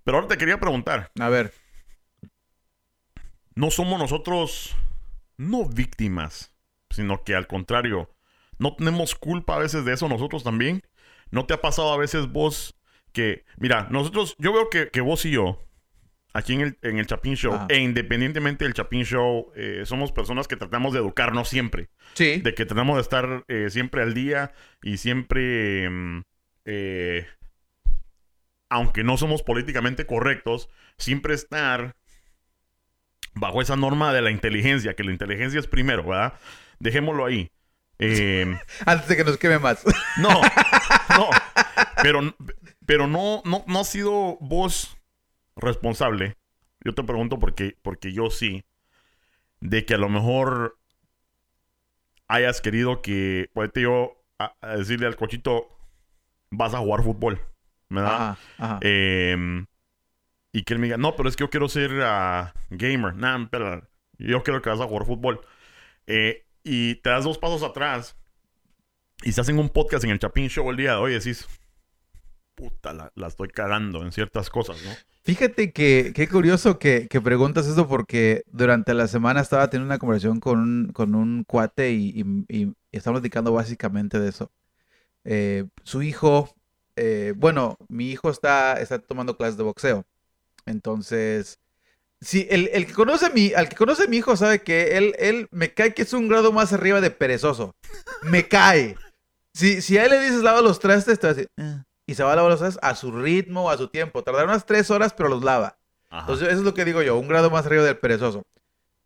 Pero ahora te quería preguntar, A ver, ¿no somos nosotros no víctimas, sino que al contrario, no tenemos culpa a veces de eso nosotros también? ¿No te ha pasado a veces vos que, mira, nosotros, yo veo que, que vos y yo, aquí en el, en el Chapín Show, Ajá. e independientemente del Chapín Show, eh, somos personas que tratamos de educarnos siempre. sí. De que tratamos de estar eh, siempre al día y siempre, mm, eh, aunque no somos políticamente correctos, siempre estar bajo esa norma de la inteligencia, que la inteligencia es primero, ¿verdad? Dejémoslo ahí. Eh, *laughs* Antes de que nos queme más. no, *laughs* no. Pero, pero no, no, no ha sido vos responsable. Yo te pregunto porque, porque yo sí. De que a lo mejor hayas querido que, puede yo, a, a decirle al cochito, vas a jugar fútbol. ¿Verdad? Ajá, ajá. Eh, y que él me diga, no, pero es que yo quiero ser ah, gamer. Nah, espera, yo quiero que vas a jugar fútbol. Eh, y te das dos pasos atrás y se hacen un podcast en el Chapín Show el día de hoy y decís, puta, la, la estoy cagando en ciertas cosas, ¿no? Fíjate que qué curioso que, que preguntas eso porque durante la semana estaba teniendo una conversación con un, con un cuate y, estamos platicando básicamente de eso. Eh, su hijo, eh, bueno, mi hijo está, está tomando clases de boxeo. Entonces, sí, el, el que conoce a mi, al que conoce a mi hijo sabe que él, él me cae que es un grado más arriba de perezoso. Me cae. Si, si a él le dices lava los trastes, te va a decir, "Eh", y se va a lavar los trastes a su ritmo, a su tiempo. Tardará unas tres horas, pero los lava. Ajá. Entonces, eso es lo que digo yo, un grado más arriba del perezoso.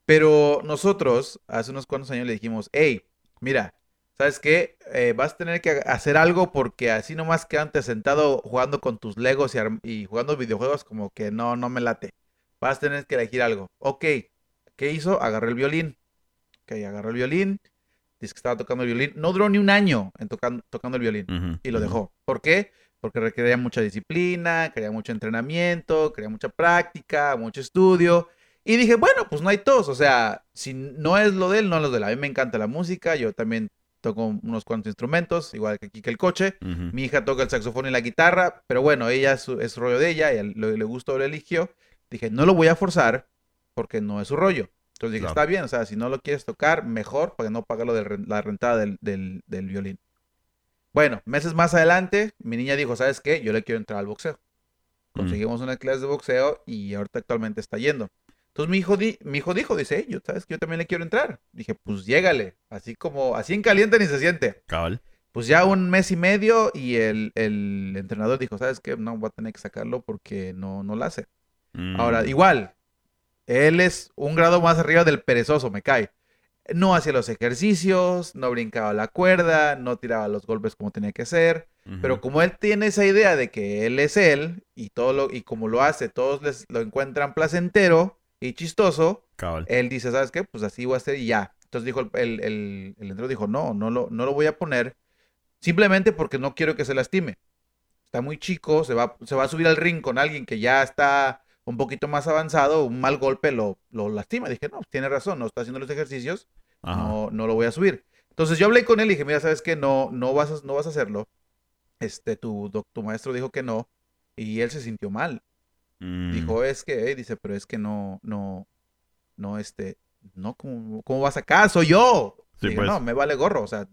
Pero nosotros, hace unos cuantos años le dijimos, hey, mira, ¿sabes qué? Eh, vas a tener que hacer algo porque así nomás quedarte sentado jugando con tus legos y, y jugando videojuegos como que no, no me late. Vas a tener que elegir algo. Ok, ¿qué hizo? Agarró el violín. Ok, agarró el violín. Dice que estaba tocando el violín. No duró ni un año en tocan- tocando el violín Ujú, y lo dejó. ¿Por qué? Porque requería mucha disciplina, quería mucho entrenamiento, quería mucha práctica, mucho estudio. Y dije, bueno, pues no hay tos. O sea, si no es lo de él, no es lo de él. A mí me encanta la música, yo también toco unos cuantos instrumentos, igual que aquí que el coche. Ujú. Mi hija toca el saxofón y la guitarra, pero bueno, ella es, su- es rollo de ella, y le, le gustó, lo eligió. Dije, no lo voy a forzar porque no es su rollo. Entonces dije, Claro. está bien, o sea, si no lo quieres tocar, mejor para no pagar lo de la rentada del, del- del violín. Bueno, meses más adelante, mi niña dijo, ¿sabes qué? Yo le quiero entrar al boxeo. Mm. Conseguimos una clase de boxeo y ahorita actualmente está yendo. Entonces mi hijo, di- mi hijo dijo, dice, "Hey, yo, ¿sabes que Yo también le quiero entrar. Dije, pues llégale. Así como, así en caliente ni se siente. Cabal. Pues ya un mes y medio y el, el entrenador dijo, ¿sabes qué? No, voy a tener que sacarlo porque no, no lo hace. Mm. Ahora, igual, él es un grado más arriba del perezoso, me cae. No hacía los ejercicios, no brincaba la cuerda, no tiraba los golpes como tenía que ser. Pero como él tiene esa idea de que él es él y todo lo, y como lo hace, todos les, lo encuentran placentero y chistoso, Cabal. él dice, ¿sabes qué? Pues así voy a hacer y ya. Entonces dijo el, el, el, el entrenador dijo, no, no lo, no lo voy a poner simplemente porque no quiero que se lastime. Está muy chico, se va, se va a subir al ring con alguien que ya está un poquito más avanzado, un mal golpe lo, lo lastima. Dije, no, tiene razón, no está haciendo los ejercicios, no, no lo voy a subir. Entonces yo hablé con él y dije, mira, ¿sabes qué? No, no, vas, a, no vas a hacerlo. Este, tu, tu maestro dijo que no y él se sintió mal. Mm. Dijo, es que, eh, dice, pero es que no, no, no, este, no, ¿cómo, cómo vas acá? Soy yo. Sí, Digo, pues. no, me vale gorro, o sea,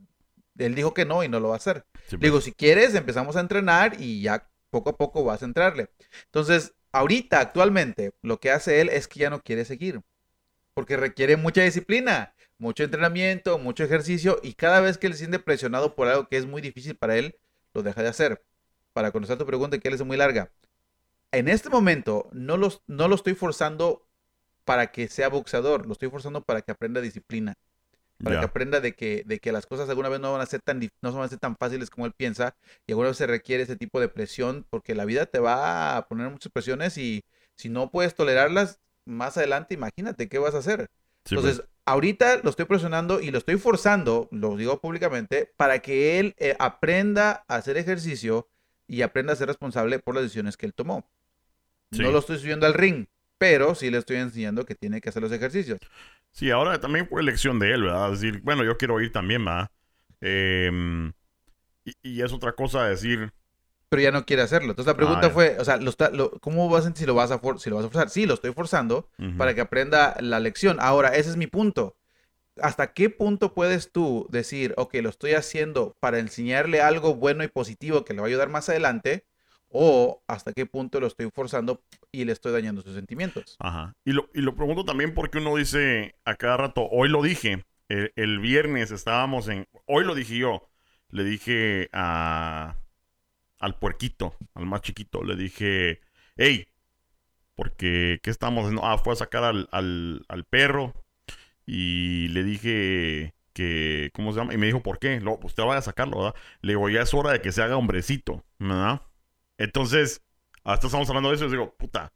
él dijo que no y no lo va a hacer. Sí, pues. Digo, si quieres, empezamos a entrenar y ya poco a poco vas a entrarle. Entonces, ahorita, actualmente, lo que hace él es que ya no quiere seguir, porque requiere mucha disciplina, mucho entrenamiento, mucho ejercicio y cada vez que él se siente presionado por algo que es muy difícil para él, lo deja de hacer. Para contestar tu pregunta, que él es muy larga. En este momento, no, los, no lo estoy forzando para que sea boxeador, lo estoy forzando para que aprenda disciplina. Para que aprenda de que, de que las cosas alguna vez no van a ser tan no van a ser tan fáciles como él piensa y alguna vez se requiere ese tipo de presión porque la vida te va a poner muchas presiones y si no puedes tolerarlas más adelante, imagínate qué vas a hacer. Sí, Entonces, pues. ahorita lo estoy presionando y lo estoy forzando, lo digo públicamente, para que él eh, aprenda a hacer ejercicio y aprenda a ser responsable por las decisiones que él tomó. Sí. No lo estoy subiendo al ring, pero sí le estoy enseñando que tiene que hacer los ejercicios. Sí, ahora también fue elección de él, ¿verdad? Decir, bueno, yo quiero ir también, ¿verdad? Em, y, y es otra cosa decir, Pero ya no quiere hacerlo. Entonces la pregunta Ah, ya. fue, o sea, lo está- lo- ¿cómo vas a sentir si lo vas a for- si lo vas a forzar? Sí, lo estoy forzando para que aprenda la lección. Ahora, ese es mi punto. ¿Hasta qué punto puedes tú decir, ok, lo estoy haciendo para enseñarle algo bueno y positivo que le va a ayudar más adelante? O hasta qué punto lo estoy forzando y le estoy dañando sus sentimientos. Ajá. Y lo, y lo pregunto también porque uno dice a cada rato, hoy lo dije, el, viernes estábamos en, hoy lo dije yo, le dije a, al puerquito, al más chiquito, le dije, hey, porque, ¿qué estamos haciendo? Ah, fue a sacar al, al, al perro y le dije que, ¿cómo se llama? Y me dijo, ¿por qué? No, pues te vaya a sacarlo, ¿verdad? Le digo, ya es hora de que se haga hombrecito, ¿verdad? Entonces, hasta estamos hablando de eso y digo, puta,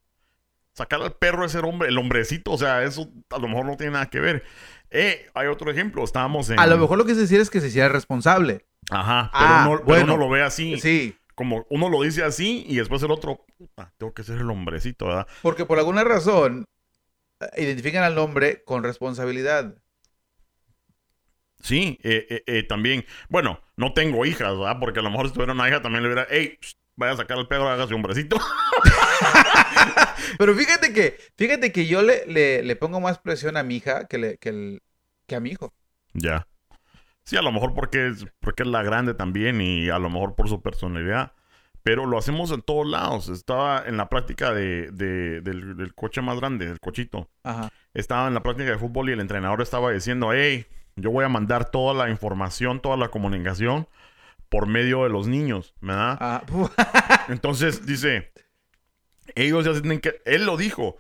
sacar al perro es ser hombre, el hombrecito, o sea, eso a lo mejor no tiene nada que ver. Eh, hay otro ejemplo, estábamos en... A lo mejor lo que se decir es que se hiciera responsable. Ajá, pero, Ah, pero bueno. uno lo ve así, Sí, como uno lo dice así y después el otro, puta, tengo que ser el hombrecito, ¿verdad? porque por alguna razón eh, identifican al hombre con responsabilidad. Sí, eh, eh, eh, también, bueno, no tengo hijas, ¿verdad? Porque a lo mejor si tuviera una hija también le hubiera, hey, vaya a sacar al perro, hágase hombrecito. Pero fíjate que, fíjate que yo le, le, le pongo más presión a mi hija que, le, que, el- que a mi hijo. Ya. Sí, a lo mejor porque es, porque es la grande también y a lo mejor por su personalidad. Pero lo hacemos en todos lados. Estaba en la práctica de, de- del, del coche más grande, del cochito. Ajá. Estaba en la práctica de fútbol y el entrenador estaba diciendo, hey, yo voy a mandar toda la información, toda la comunicación por medio de los niños, ¿verdad? Ah, *laughs* Entonces dice, ellos ya se tienen que, él lo dijo,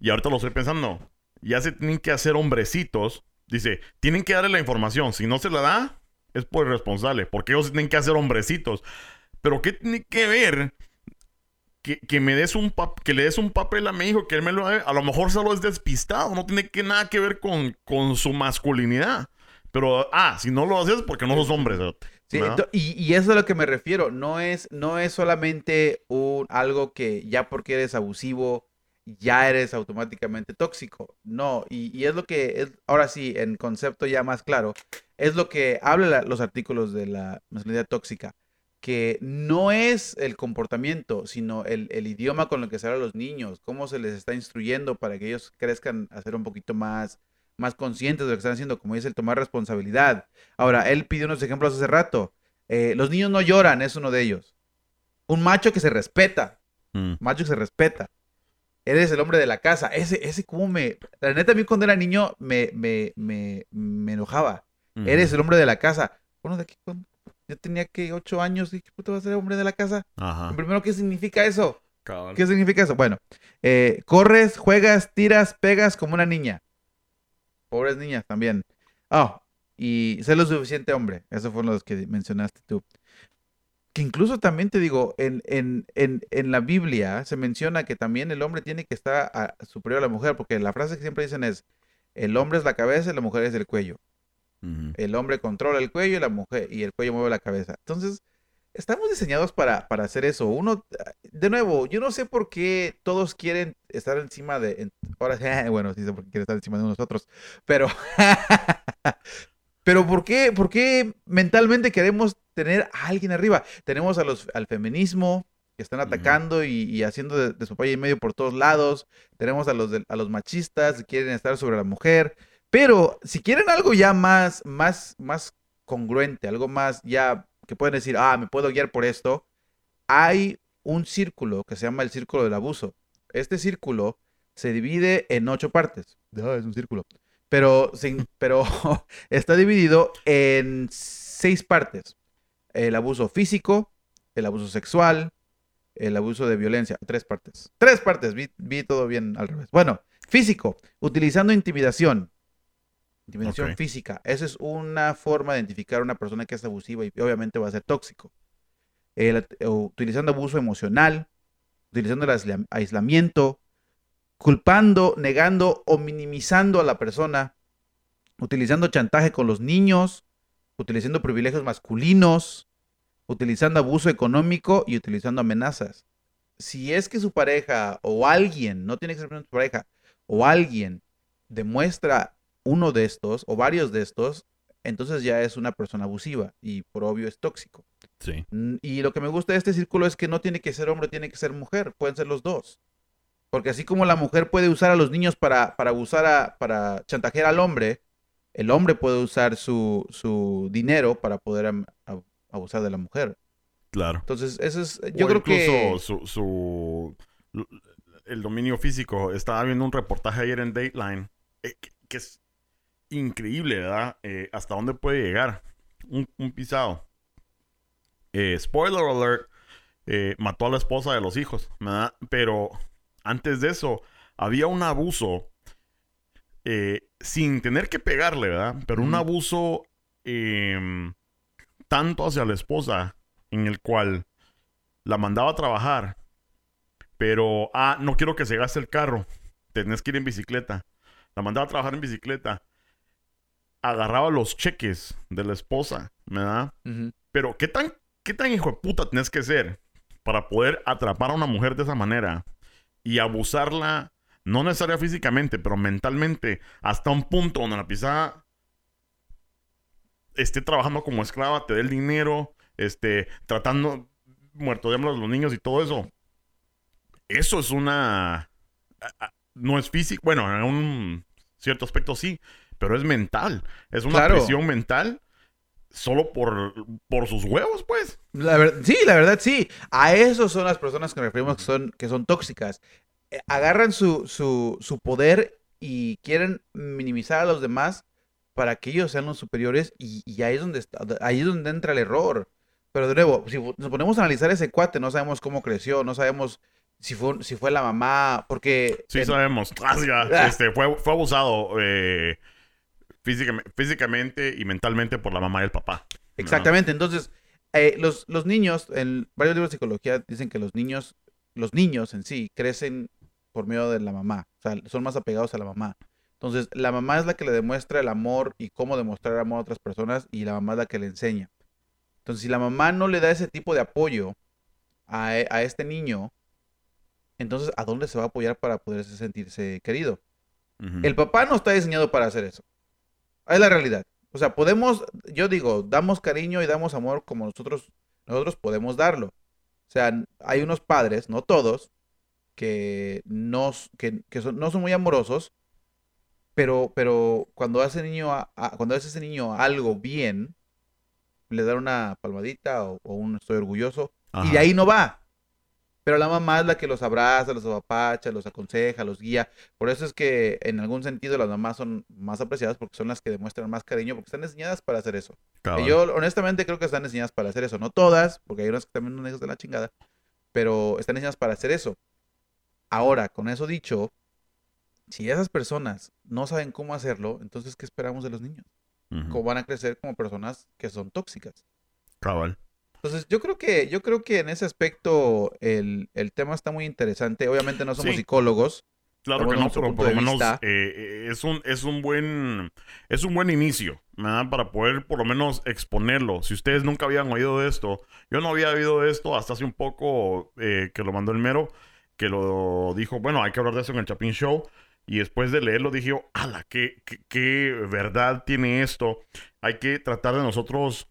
y ahorita lo estoy pensando, ya se tienen que hacer hombrecitos. Dice, tienen que darle la información, si no se la da, es por irresponsable, porque ellos tienen que hacer hombrecitos. Pero ¿qué tiene que ver que, que me des un pap- que le des un papel a mi hijo, que él me lo? A lo mejor solo es despistado, no tiene que nada que ver con, con su masculinidad. Pero, ah, si no lo haces porque no sos hombre. Sí, y, y eso es a lo que me refiero. No es, no es solamente un, algo que ya porque eres abusivo, ya eres automáticamente tóxico. No, y, y es lo que es, ahora sí, en concepto ya más claro, es lo que hablan la- los artículos de la masculinidad tóxica. Que no es el comportamiento, sino el, el idioma con el que se habla a los niños, cómo se les está instruyendo para que ellos crezcan a ser un poquito más, más conscientes de lo que están haciendo, como dice el tomar responsabilidad. Ahora, él pidió unos ejemplos hace rato. Eh, los niños no lloran, es uno de ellos. Un macho que se respeta, Mm. macho que se respeta. Eres el hombre de la casa. Ese, ese como me... La neta, a mí cuando era niño me, me, me, me enojaba. Ujú. Eres el hombre de la casa. Bueno, de aquí cuando yo tenía que ocho años, dije, ¿qué puto va a ser el hombre de la casa? Ajá. Primero, ¿qué significa eso? Cabal. ¿Qué significa eso? Bueno, eh, corres, juegas, tiras, pegas como una niña. Pobres niñas también. Ah, y sé lo suficiente hombre. Esos fueron los que mencionaste tú. Que incluso también te digo, en, en, en, en la Biblia se menciona que también el hombre tiene que estar a- superior a la mujer, porque la frase que siempre dicen es, el hombre es la cabeza y la mujer es el cuello. El hombre controla el cuello y la mujer y el cuello mueve la cabeza. Entonces, estamos diseñados para, para hacer eso. Uno, de nuevo, yo no sé por qué todos quieren estar encima de. en- ahora, *laughs* bueno, sí sé por qué quieren estar encima de nosotros, pero. *laughs* pero ¿por qué, por qué mentalmente queremos tener a alguien arriba? Tenemos a los, al feminismo que están atacando y, y haciendo de, de su país y medio por todos lados. Tenemos a los, de- a los machistas que quieren estar sobre la mujer. Pero si quieren algo ya más, más, más congruente, algo más ya que pueden decir, ah, me puedo guiar por esto, hay un círculo que se llama el círculo del abuso. Este círculo se divide en ocho partes. Ah, es un círculo. Pero, sin- *laughs* pero *laughs* está dividido en seis partes. El abuso físico, el abuso sexual, el abuso de violencia. Tres partes. Tres partes. Vi, vi todo bien al revés. Bueno, físico, utilizando intimidación, Intimidación Ok. física. Esa es una forma de identificar a una persona que es abusiva y obviamente va a ser tóxico. El- eh, utilizando abuso emocional, utilizando el aisla- aislamiento, culpando, negando o minimizando a la persona, utilizando chantaje con los niños, utilizando privilegios masculinos, utilizando abuso económico y utilizando amenazas. Si es que su pareja o alguien, no tiene que ser su pareja, o alguien demuestra uno de estos o varios de estos, entonces ya es una persona abusiva y por obvio es tóxico. Sí. Y lo que me gusta de este círculo es que no tiene que ser hombre, tiene que ser mujer, pueden ser los dos. Porque así como la mujer puede usar a los niños para, para abusar a, para chantajear al hombre, el hombre puede usar su, su dinero para poder abusar de la mujer. Claro. Entonces, eso es, yo O creo que... su, su- el dominio físico. Estaba viendo un reportaje ayer en Dateline eh, que, que es increíble, ¿verdad? Eh, hasta dónde puede llegar un, un pisado. Eh, spoiler alert, eh, mató a la esposa de los hijos, ¿verdad? Pero antes de eso, había un abuso sin tener que pegarle, ¿verdad? Pero un abuso em, tanto hacia la esposa en el cual la mandaba a trabajar, pero, ah, no quiero que se gaste el carro, tenés que ir en bicicleta. La mandaba a trabajar en bicicleta. Agarraba los cheques de la esposa, ¿verdad? Pero, ¿qué tan, qué tan hijo de puta tenés que ser para poder atrapar a una mujer de esa manera y abusarla, no necesaria físicamente, pero mentalmente, hasta un punto donde la pisada esté trabajando como esclava, te dé el dinero, este, tratando muerto de hambre a los niños y todo eso? Eso es una... No es físico, bueno, en un cierto aspecto sí, pero es mental. Es una Claro. presión mental solo por, por sus huevos, pues. La ver- sí, la verdad sí. A eso son las personas que nos referimos que son, que son tóxicas. Eh, agarran su, su, su poder y quieren minimizar a los demás para que ellos sean los superiores y, y ahí, es donde está, ahí es donde entra el error. Pero de nuevo, si nos ponemos a analizar ese cuate, no sabemos cómo creció, no sabemos si fue, si fue la mamá, porque... Sí, en- sabemos. *laughs* Ah, ya, Ah. Este, fue, fue abusado eh, físicame- físicamente y mentalmente por la mamá y el papá. Exactamente, entonces eh, los, los niños, en varios libros de psicología dicen que los niños, los niños en sí crecen por medio de la mamá, o sea, son más apegados a la mamá. Entonces, la mamá es la que le demuestra el amor y cómo demostrar amor a otras personas y la mamá es la que le enseña. Entonces, si la mamá no le da ese tipo de apoyo a, a este niño, entonces, ¿a dónde se va a apoyar para poder sentirse querido? El papá no está diseñado para hacer eso. Es la realidad. O sea, podemos, yo digo, damos cariño y damos amor como nosotros, nosotros podemos darlo. O sea, hay unos padres, no todos, que no, que, que son, no son muy amorosos, pero, pero cuando hace niño a- a- cuando hace ese niño algo bien, le dan una palmadita o, o un estoy orgulloso, y de ahí no va. Pero la mamá es la que los abraza, los apapacha, los aconseja, los guía. Por eso es que en algún sentido las mamás son más apreciadas porque son las que demuestran más cariño, porque están diseñadas para hacer eso. Yo honestamente creo que están diseñadas para hacer eso. No todas, porque hay unas que también son hijas de la chingada, pero están diseñadas para hacer eso. Ahora, con eso dicho, si esas personas no saben cómo hacerlo, entonces ¿qué esperamos de los niños? Ujú. ¿Cómo van a crecer como personas que son tóxicas? Cabal. Entonces, yo creo que, yo creo que en ese aspecto el, el tema está muy interesante. Obviamente no somos Sí. psicólogos. Claro que no, pero por lo menos eh, es un es un buen es un buen inicio, ¿verdad? Para poder por lo menos exponerlo. Si ustedes nunca habían oído de esto, yo no había oído de esto hasta hace un poco eh, que lo mandó el mero, que lo dijo, bueno, hay que hablar de eso en el Chapin Show. Y después de leerlo dije, ala, qué, qué, qué verdad tiene esto. Hay que tratar de nosotros,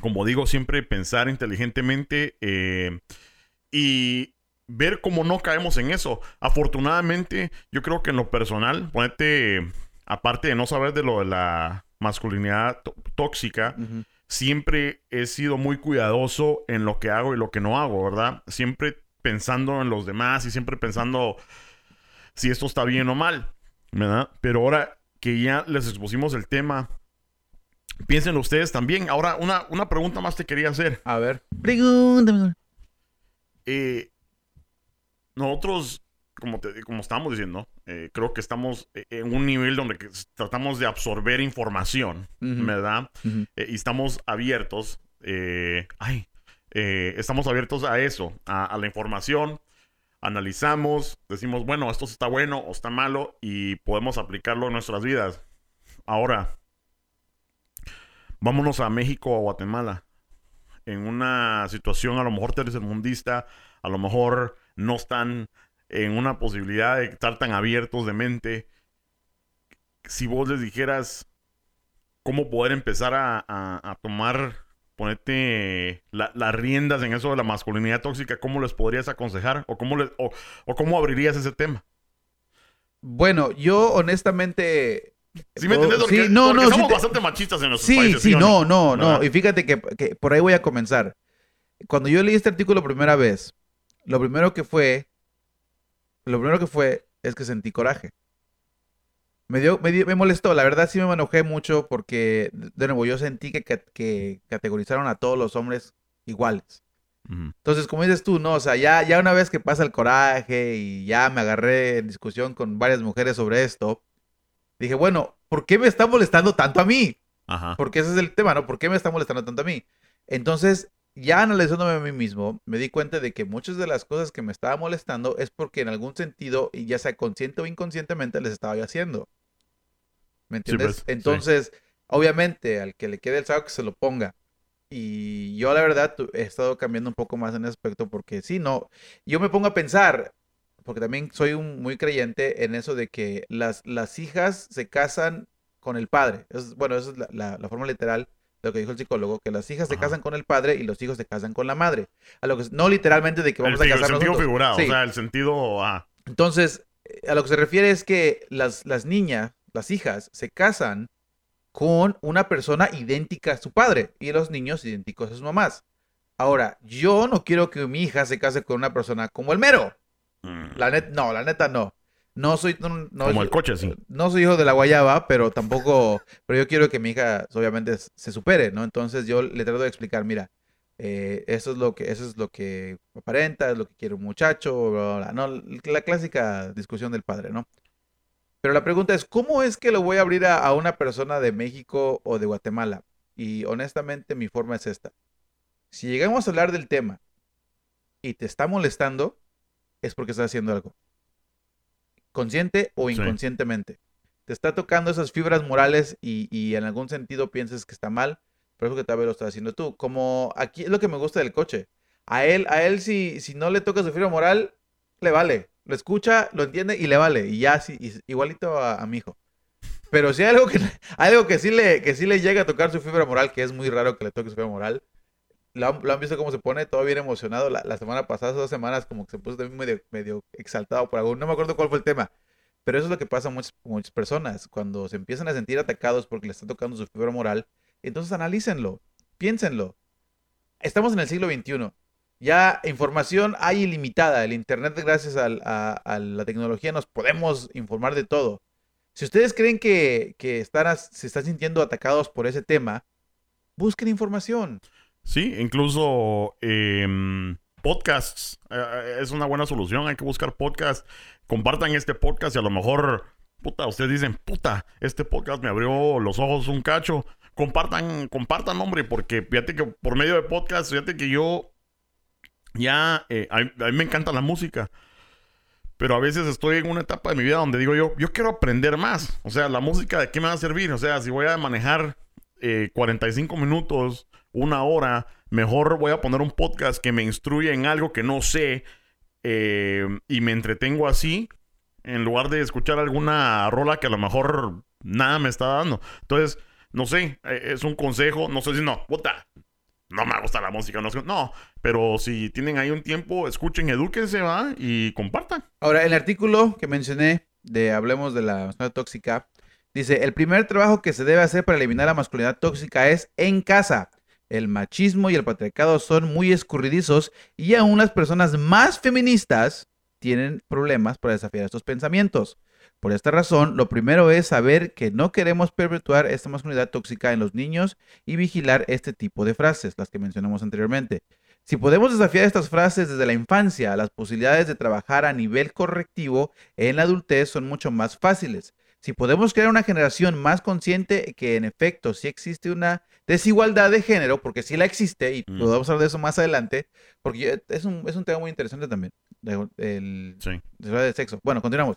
como digo, siempre pensar inteligentemente eh, y ver cómo no caemos en eso. Afortunadamente, yo creo que en lo personal, ponete, aparte de no saber de lo de la masculinidad tó- tóxica, siempre he sido muy cuidadoso en lo que hago y lo que no hago, ¿verdad? Siempre pensando en los demás y siempre pensando si esto está bien o mal, ¿verdad? Pero ahora que ya les expusimos el tema, piensen ustedes también. Ahora, una, una pregunta más te quería hacer. A ver. Pregúntame. Eh, nosotros como, te, como estábamos diciendo, eh, creo que estamos eh, en un nivel donde tratamos de absorber información. ¿verdad? Eh, y estamos abiertos, eh, ay, eh, estamos abiertos a eso, a, a la información, analizamos, decimos, bueno, esto está bueno o está malo y podemos aplicarlo en nuestras vidas. Ahora, vámonos a México o a Guatemala. En una situación a lo mejor tercermundista, a lo mejor no están en una posibilidad de estar tan abiertos de mente. Si vos les dijeras cómo poder empezar a, tomar, ponerte la- las riendas en eso de la masculinidad tóxica, ¿cómo les podrías aconsejar? ¿O cómo, o cómo abrirías ese tema? Bueno, yo honestamente. ¿Sí me oh, entiendes? Porque, sí, no, porque no, somos sí te- bastante machistas en nuestros Sí, países. sí, o no, no, no. Y fíjate que, que por ahí voy a comenzar. Cuando yo leí este artículo primera vez, lo primero que fue, lo primero que fue es que sentí coraje. Me dio, me dio- me molestó, la verdad sí me enojé mucho porque, de nuevo, yo sentí que, que categorizaron a todos los hombres iguales. Entonces, como dices tú, no, o sea, ya, ya una vez que pasa el coraje y ya me agarré en discusión con varias mujeres sobre esto, dije, bueno, ¿por qué me está molestando tanto a mí? Ajá. Porque ese es el tema, ¿no? ¿Por qué me está molestando tanto a mí? Entonces, ya analizándome a mí mismo, me di cuenta de que muchas de las cosas que me estaba molestando es porque en algún sentido, y ya sea consciente o inconscientemente, les estaba yo haciendo. ¿Me entiendes? pues, sí. Entonces, obviamente, al que le quede el saco, que se lo ponga. Y yo, la verdad, he estado cambiando un poco más en ese aspecto porque sí, no. Yo me pongo a pensar, porque también soy un muy creyente en eso de que las, las hijas se casan con el padre. Es, bueno, esa es la, la- la forma literal de lo que dijo el psicólogo, que las hijas se casan con el padre y los hijos se casan con la madre. A lo que, no literalmente de que El, vamos a figu- el casarnos sentido juntos. figurado, Sí. o sea, el sentido... ah, Entonces, eh, a lo que se refiere es que las, las niñas, las hijas, se casan con una persona idéntica a su padre y los niños idénticos a sus mamás. Ahora, yo no quiero que mi hija se case con una persona como el mero. Mm, La net, no, la neta no. No soy, no, no- como el coche, sí. no soy hijo de la guayaba, pero tampoco, pero yo quiero que mi hija, obviamente, s- se supere, ¿no? Entonces yo le trato de explicar, mira, eh, eso es lo que, eso es lo que aparenta, es lo que quiere un muchacho, bla, bla, bla, ¿no? La clásica discusión del padre, ¿no? Pero la pregunta es, ¿cómo es que lo voy a abrir a, a una persona de México o de Guatemala? Y honestamente mi forma es esta. Si llegamos a hablar del tema y te está molestando, es porque estás haciendo algo. Consciente o Sí. inconscientemente. Te está tocando esas fibras morales y, y en algún sentido piensas que está mal, pero eso que tal vez lo estás haciendo tú. Como aquí es lo que me gusta del coche. A él, a él si, si no le toca su fibra moral, le vale. Lo escucha, lo entiende y le vale. Y ya, sí, igualito a, a mi hijo. Pero si hay algo que, hay *laughs* algo que sí le, que sí le llega a tocar su fibra moral, que es muy raro que le toque su fibra moral. Lo han, visto cómo se pone todo bien emocionado. La, semana pasada, hace dos semanas, como que se puso también medio, exaltado por algo. No me acuerdo cuál fue el tema. Pero eso es lo que pasa a muchas, muchas personas. Cuando se empiezan a sentir atacados porque le está tocando su fibra moral, entonces analícenlo, piénsenlo. Estamos en el siglo XXI. Ya información hay ilimitada. El Internet, gracias a, la tecnología, nos podemos informar de todo. Si ustedes creen que, que están, se están sintiendo atacados por ese tema, busquen información. Sí, incluso em, podcasts eh, es una buena solución. Hay que buscar podcasts. Compartan este podcast y a lo mejor, puta, ustedes dicen, puta, este podcast me abrió los ojos un cacho. Compartan, compartan, hombre, porque fíjate que por medio de podcast, fíjate que yo ya, eh, a, a mí me encanta la música. Pero a veces estoy en una etapa de mi vida donde digo yo, yo quiero aprender más. O sea, la música, ¿de qué me va a servir? O sea, si voy a manejar eh, 45 minutos, una hora, mejor voy a poner un podcast que me instruya en algo que no sé eh, y me entretengo así, en lugar de escuchar alguna rola que a lo mejor nada me está dando. Entonces, no sé, eh, es un consejo, no sé si no, puta, no me gusta la música, no, no, pero si tienen ahí un tiempo, escuchen, edúquense, va, y compartan. Ahora, el artículo que mencioné de Hablemos de la masculinidad tóxica dice, el primer trabajo que se debe hacer para eliminar la masculinidad tóxica es en casa. El machismo y el patriarcado son muy escurridizos y aún las personas más feministas tienen problemas para desafiar estos pensamientos. Por esta razón, lo primero es saber que no queremos perpetuar esta masculinidad tóxica en los niños y vigilar este tipo de frases, las que mencionamos anteriormente. Si podemos desafiar estas frases desde la infancia, las posibilidades de trabajar a nivel correctivo en la adultez son mucho más fáciles. Si podemos crear una generación más consciente que en efecto sí existe una desigualdad de género, porque sí la existe, y Mm. podemos hablar de eso más adelante, porque es un, es un tema muy interesante también, el, Sí. de sexo. Bueno, continuamos.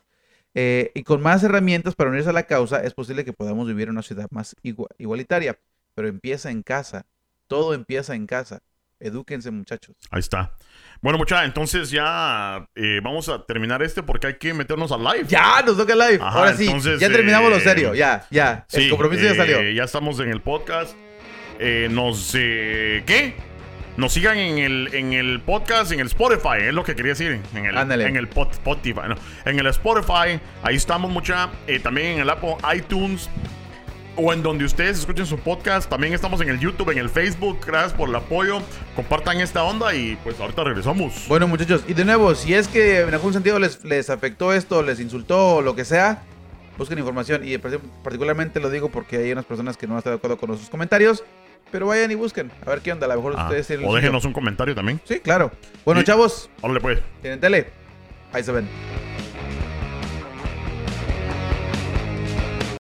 Eh, y con más herramientas para unirse a la causa, es posible que podamos vivir en una ciudad más igua- igualitaria, pero empieza en casa. Todo empieza en casa. Edúquense, muchachos. Ahí está. Bueno, muchachos, entonces ya eh, vamos a terminar este porque hay que meternos al live. Ya, nos toca live. Ajá, Ahora sí, entonces, ya terminamos lo eh, serio. Ya, ya. Sí, el compromiso ya eh, salió. Ya estamos en el podcast. Eh, nos. ¿Qué? Nos sigan en el, en el podcast, en el Spotify, es lo que quería decir. En el, Ándale. en el pot- Spotify, no, en el Spotify, ahí estamos mucha. eh, también en el Apple iTunes o en donde ustedes escuchen su podcast. También estamos en el YouTube, en el Facebook. Gracias por el apoyo. Compartan esta onda y pues ahorita regresamos. Bueno, muchachos, y de nuevo, si es que en algún sentido les, les afectó esto, les insultó o lo que sea, busquen información. Y particularmente lo digo porque hay unas personas que no están de acuerdo con nuestros comentarios. Pero vayan y busquen. A ver qué onda. A lo mejor Ah, ustedes o déjenos un comentario también. Sí, claro. Bueno, Y- chavos, Órale pues. tienen tele. Ahí se ven.